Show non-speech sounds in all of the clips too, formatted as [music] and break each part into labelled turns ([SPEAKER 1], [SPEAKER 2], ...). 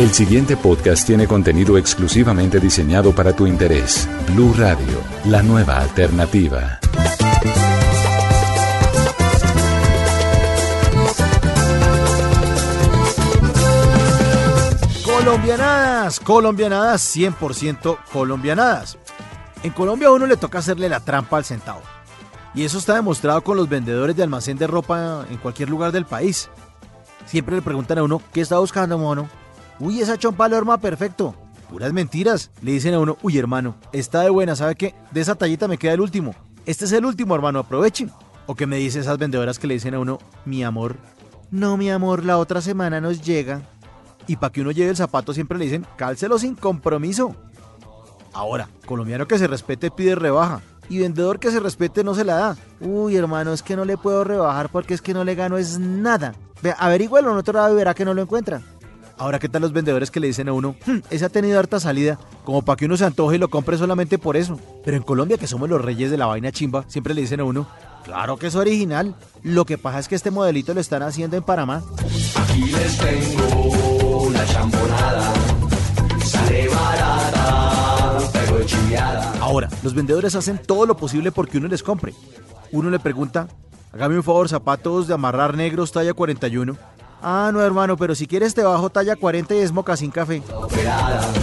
[SPEAKER 1] El siguiente podcast tiene contenido exclusivamente diseñado para tu interés. Blue Radio, la nueva alternativa.
[SPEAKER 2] Colombianadas, colombianadas, 100% colombianadas. En Colombia a uno le toca hacerle la trampa al centavo. Y eso está demostrado con los vendedores de almacén de ropa en cualquier lugar del país. Siempre le preguntan a uno, ¿qué está buscando, mono? Uy, esa chompa lo arma perfecto. Puras mentiras. Le dicen a uno, uy, hermano, está de buena, ¿sabe qué? De esa tallita me queda el último. Este es el último, hermano, aprovechen. O que me dice esas vendedoras que le dicen a uno, mi amor. No, mi amor, la otra semana nos llega. Y para que uno lleve el zapato siempre le dicen, cálcelo sin compromiso. Ahora, colombiano que se respete pide rebaja. Y vendedor que se respete no se la da. Uy, hermano, es que no le puedo rebajar porque es que no le gano es nada. Ve, averígüelo en otro lado y verá que no lo encuentra. Ahora, ¿qué tal los vendedores que le dicen a uno? "Hmm, ese ha tenido harta salida, como para que uno se antoje y lo compre solamente por eso. Pero en Colombia, que somos los reyes de la vaina chimba, siempre le dicen a uno, claro que es original. Lo que pasa es que este modelito lo están haciendo en Panamá.
[SPEAKER 3] Aquí les tengo una champonada. Sale barata, pero chiviada.
[SPEAKER 2] Ahora, los vendedores hacen todo lo posible porque uno les compre. Uno le pregunta, hágame un favor, zapatos de amarrar negros talla 41. Ah, no, hermano, pero si quieres te bajo talla 40 y es mocasín café.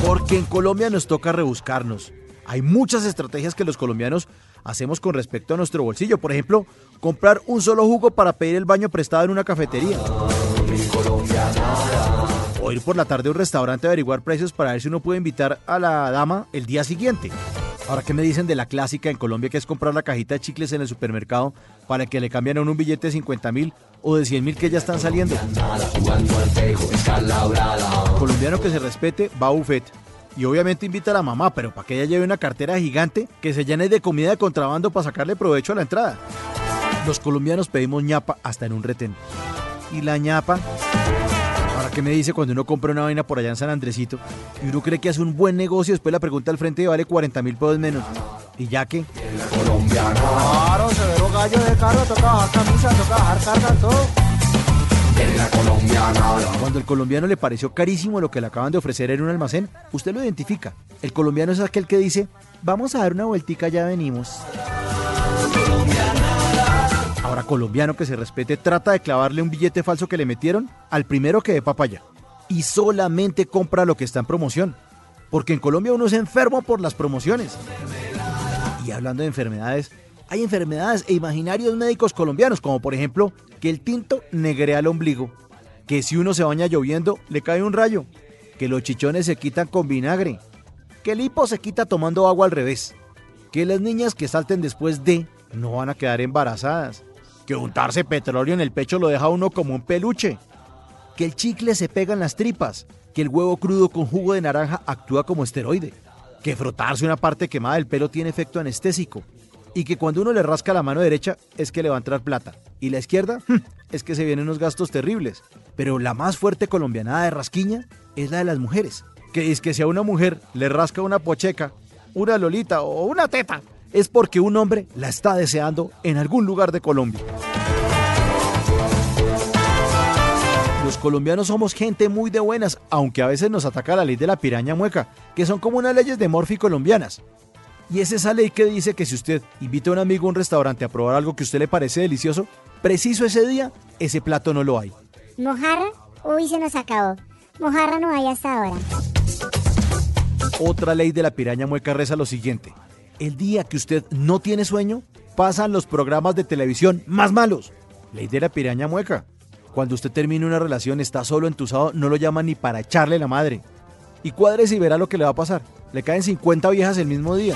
[SPEAKER 2] Porque en Colombia nos toca rebuscarnos. Hay muchas estrategias que los colombianos hacemos con respecto a nuestro bolsillo. Por ejemplo, comprar un solo jugo para pedir el baño prestado en una cafetería. O ir por la tarde a un restaurante a averiguar precios para ver si uno puede invitar a la dama el día siguiente. Ahora, ¿qué me dicen de la clásica en Colombia que es comprar la cajita de chicles en el supermercado para que le cambien a un billete de 50 mil o de 100 mil que ya están saliendo? Colombiano que se respete va a buffet. Y obviamente invita a la mamá, pero para que ella lleve una cartera gigante que se llene de comida de contrabando para sacarle provecho a la entrada. Los colombianos pedimos ñapa hasta en un retén. ¿Y la ñapa? Ahora, ¿qué me dice cuando uno compra una vaina por allá en San Andresito y uno cree que hace un buen negocio, después la pregunta al frente y vale 40 mil pesos menos? ¿Y ya que?
[SPEAKER 3] Claro, severo gallo de carro, toca bajar camisa, toca bajar carga, todo. En la colombiana.
[SPEAKER 2] Cuando el colombiano le pareció carísimo lo que le acaban de ofrecer en un almacén, usted lo identifica. El colombiano es aquel que dice, vamos a dar una vueltica, ya venimos. Ahora, colombiano que se respete trata de clavarle un billete falso que le metieron al primero que dé papaya. Y solamente compra lo que está en promoción. Porque en Colombia uno es enfermo por las promociones. Y hablando de enfermedades, hay enfermedades e imaginarios médicos colombianos, como por ejemplo que el tinto negrea el ombligo, que si uno se baña lloviendo le cae un rayo, que los chichones se quitan con vinagre, que el hipo se quita tomando agua al revés, que las niñas que salten después de no van a quedar embarazadas, que untarse petróleo en el pecho lo deja uno como un peluche, que el chicle se pega en las tripas, que el huevo crudo con jugo de naranja actúa como esteroide, que frotarse una parte quemada del pelo tiene efecto anestésico, y que cuando uno le rasca la mano derecha es que le va a entrar plata, y la izquierda [laughs] es que se vienen unos gastos terribles. Pero la más fuerte colombianada de rasquiña es la de las mujeres, que es que si a una mujer le rasca una pocheca, una lolita o una teta, es porque un hombre la está deseando en algún lugar de Colombia. Los colombianos somos gente muy de buenas, aunque a veces nos ataca la ley de la piraña mueca, que son como unas leyes de Morphy colombianas. Y es esa ley que dice que si usted invita a un amigo a un restaurante a probar algo que a usted le parece delicioso, preciso ese día, ese plato no lo hay.
[SPEAKER 4] ¿Mojarra? Uy, se nos acabó. Mojarra no hay hasta ahora.
[SPEAKER 2] Otra ley de la piraña mueca reza lo siguiente. El día que usted no tiene sueño, pasan los programas de televisión más malos. Ley de la piraña mueca. Cuando usted termine una relación, está solo entusado, no lo llaman ni para echarle la madre. Y cuadres y verá lo que le va a pasar. Le caen 50 viejas el mismo día.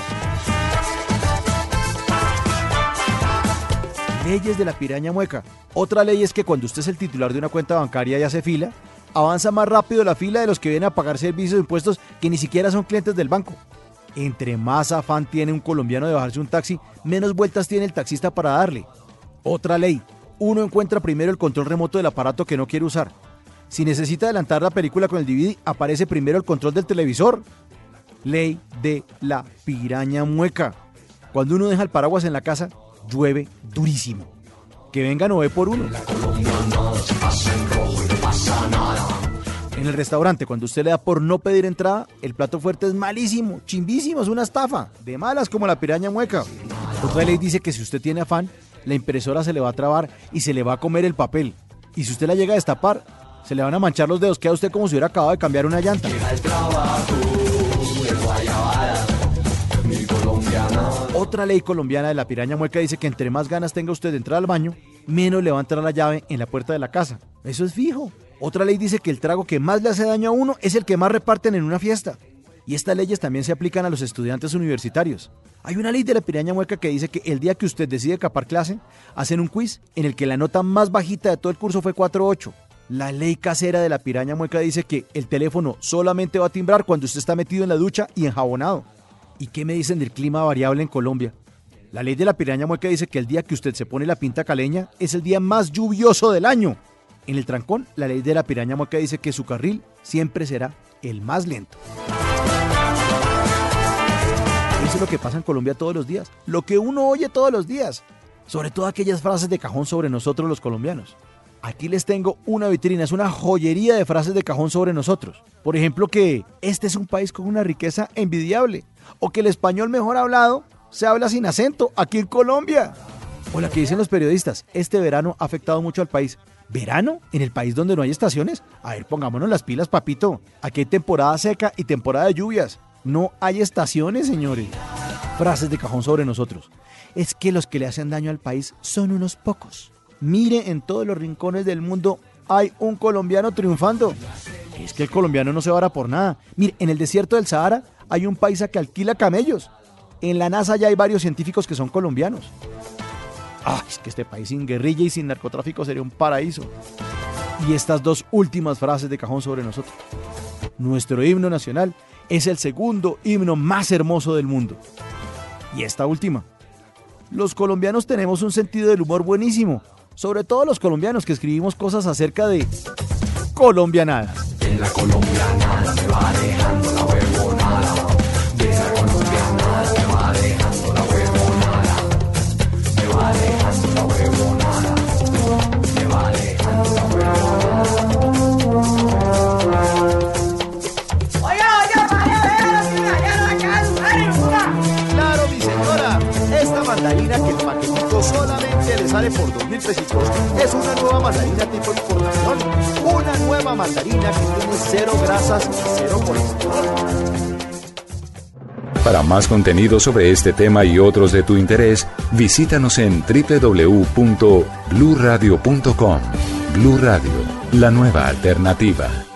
[SPEAKER 2] Leyes de la piraña mueca. Otra ley es que cuando usted es el titular de una cuenta bancaria y hace fila, avanza más rápido la fila de los que vienen a pagar servicios de impuestos que ni siquiera son clientes del banco. Entre más afán tiene un colombiano de bajarse un taxi, menos vueltas tiene el taxista para darle. Otra ley. Uno encuentra primero el control remoto del aparato que no quiere usar. Si necesita adelantar la película con el DVD, aparece primero el control del televisor. Ley de la piraña mueca. Cuando uno deja el paraguas en la casa, llueve durísimo. Que venga Noé por uno. En el restaurante, cuando usted le da por no pedir entrada, el plato fuerte es malísimo, chimbísimo, es una estafa, de malas como la piraña mueca. Otra ley dice que si usted tiene afán, la impresora se le va a trabar y se le va a comer el papel. Y si usted la llega a destapar, se le van a manchar los dedos, queda usted como si hubiera acabado de cambiar una llanta. Otra ley colombiana de la piraña mueca dice que entre más ganas tenga usted de entrar al baño, menos le va a entrar la llave en la puerta de la casa. Eso es fijo. Otra ley dice que el trago que más le hace daño a uno es el que más reparten en una fiesta. Y estas leyes también se aplican a los estudiantes universitarios. Hay una ley de la piraña mueca que dice que el día que usted decide capar clase, hacen un quiz en el que la nota más bajita de todo el curso fue 4.8. La ley casera de la piraña mueca dice que el teléfono solamente va a timbrar cuando usted está metido en la ducha y enjabonado. ¿Y qué me dicen del clima variable en Colombia? La ley de la piraña mueca dice que el día que usted se pone la pinta caleña es el día más lluvioso del año. En el trancón, la ley de la piraña mueca dice que su carril siempre será el más lento. Eso es lo que pasa en Colombia todos los días, lo que uno oye todos los días, sobre todo aquellas frases de cajón sobre nosotros los colombianos. Aquí les tengo una vitrina, es una joyería de frases de cajón sobre nosotros. Por ejemplo, que este es un país con una riqueza envidiable, o que el español mejor hablado se habla sin acento aquí en Colombia. O la que dicen los periodistas, este verano ha afectado mucho al país. ¿Verano? ¿En el país donde no hay estaciones? A ver, pongámonos las pilas, papito. Aquí hay temporada seca y temporada de lluvias. No hay estaciones, señores. Frases de cajón sobre nosotros. Es que los que le hacen daño al país son unos pocos. Mire, en todos los rincones del mundo hay un colombiano triunfando. Es que el colombiano no se vara por nada. Mire, en el desierto del Sahara hay un paisa que alquila camellos. En la NASA ya hay varios científicos que son colombianos. Ay, es que este país sin guerrilla y sin narcotráfico sería un paraíso. Y estas dos últimas frases de cajón sobre nosotros. Nuestro himno nacional es el segundo himno más hermoso del mundo. Y esta última. Los colombianos tenemos un sentido del humor buenísimo. Sobre todo los colombianos que escribimos cosas acerca de colombianadas.
[SPEAKER 5] En la colombianada me va dejando la
[SPEAKER 2] por dos mil pesitos es una nueva mandarina tipo importación. Una nueva mandarina que tiene cero grasas y cero colesterol.
[SPEAKER 1] Para más contenido sobre este tema y otros de tu interés, visítanos en www.bluradio.com. Blu Radio, la nueva alternativa.